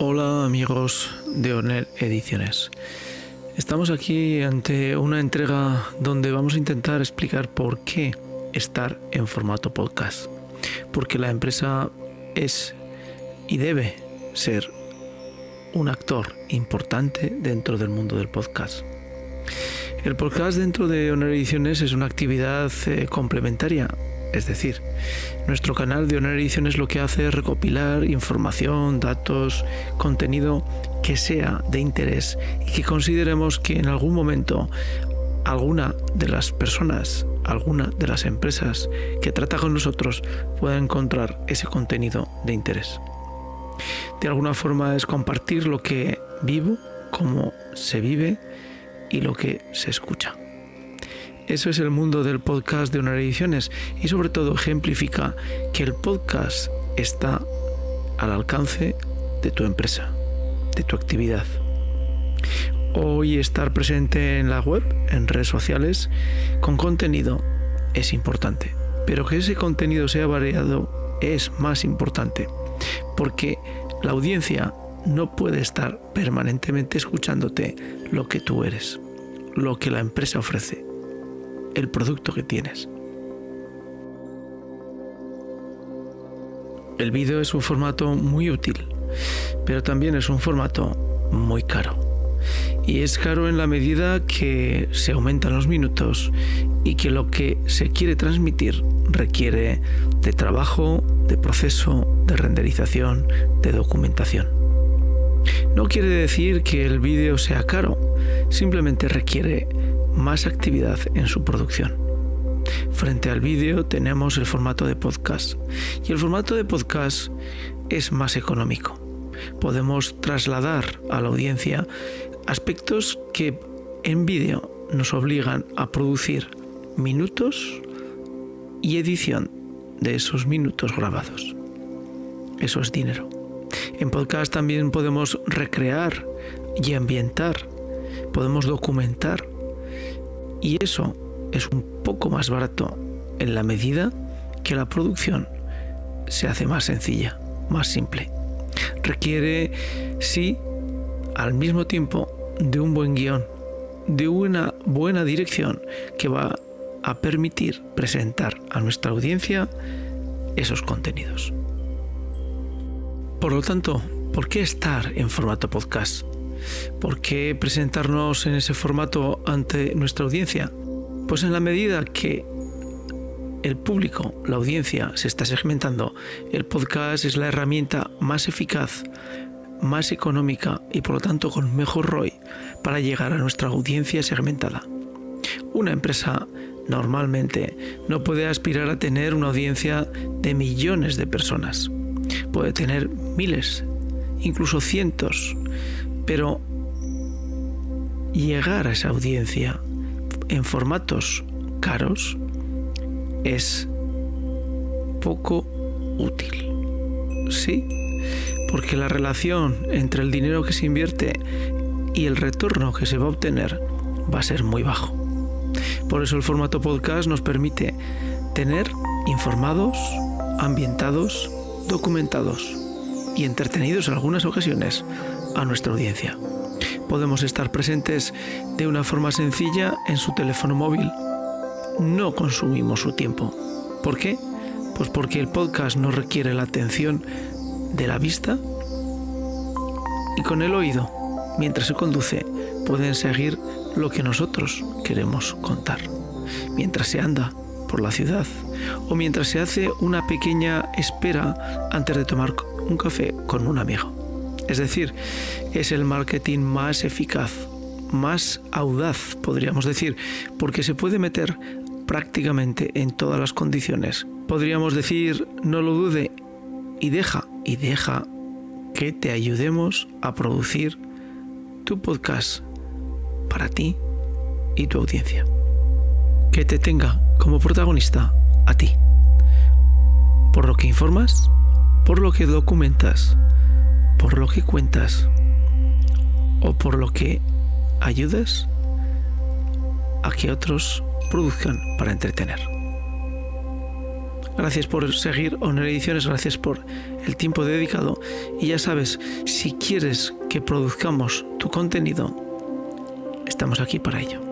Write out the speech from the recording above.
Hola amigos de Ornel Ediciones. Estamos aquí ante una entrega donde vamos a intentar explicar por qué estar en formato podcast. Porque la empresa es y debe ser un actor importante dentro del mundo del podcast. El podcast dentro de Honor Ediciones es una actividad eh, complementaria es decir, nuestro canal de Honor Ediciones lo que hace es recopilar información, datos, contenido que sea de interés y que consideremos que en algún momento alguna de las personas, alguna de las empresas que trata con nosotros pueda encontrar ese contenido de interés. De alguna forma es compartir lo que vivo, cómo se vive y lo que se escucha. Eso es el mundo del podcast de Honor Ediciones y sobre todo ejemplifica que el podcast está al alcance de tu empresa, de tu actividad. Hoy estar presente en la web, en redes sociales, con contenido es importante, pero que ese contenido sea variado es más importante, porque la audiencia no puede estar permanentemente escuchándote lo que tú eres, lo que la empresa ofrece el producto que tienes. El vídeo es un formato muy útil, pero también es un formato muy caro. Y es caro en la medida que se aumentan los minutos y que lo que se quiere transmitir requiere de trabajo, de proceso, de renderización, de documentación. No quiere decir que el vídeo sea caro, simplemente requiere más actividad en su producción. Frente al vídeo tenemos el formato de podcast y el formato de podcast es más económico. Podemos trasladar a la audiencia aspectos que en vídeo nos obligan a producir minutos y edición de esos minutos grabados. Eso es dinero. En podcast también podemos recrear y ambientar, podemos documentar y eso es un poco más barato en la medida que la producción se hace más sencilla, más simple. Requiere, sí, al mismo tiempo de un buen guion, de una buena dirección que va a permitir presentar a nuestra audiencia esos contenidos. Por lo tanto, ¿por qué estar en formato podcast? ¿Por qué presentarnos en ese formato ante nuestra audiencia? Pues en la medida que el público, la audiencia, se está segmentando, el podcast es la herramienta más eficaz, más económica y por lo tanto con mejor ROI para llegar a nuestra audiencia segmentada. Una empresa normalmente no puede aspirar a tener una audiencia de millones de personas. Puede tener miles, incluso cientos, pero llegar a esa audiencia en formatos caros es poco útil. Sí, porque la relación entre el dinero que se invierte y el retorno que se va a obtener va a ser muy bajo. Por eso el formato podcast nos permite tener informados, ambientados, documentados y entretenidos en algunas ocasiones a nuestra audiencia. Podemos estar presentes de una forma sencilla en su teléfono móvil. No consumimos su tiempo. ¿Por qué? Pues porque el podcast no requiere la atención de la vista y con el oído, mientras se conduce, pueden seguir lo que nosotros queremos contar. Mientras se anda por la ciudad o mientras se hace una pequeña espera antes de tomar un café con un amigo. Es decir, es el marketing más eficaz, más audaz, podríamos decir, porque se puede meter prácticamente en todas las condiciones. Podríamos decir, no lo dude, y deja, y deja que te ayudemos a producir tu podcast para ti y tu audiencia. Que te tenga como protagonista a ti. Por lo que informas, por lo que documentas, por lo que cuentas o por lo que ayudas a que otros produzcan para entretener. Gracias por seguir Honor Ediciones, gracias por el tiempo dedicado. Y ya sabes, si quieres que produzcamos tu contenido, estamos aquí para ello.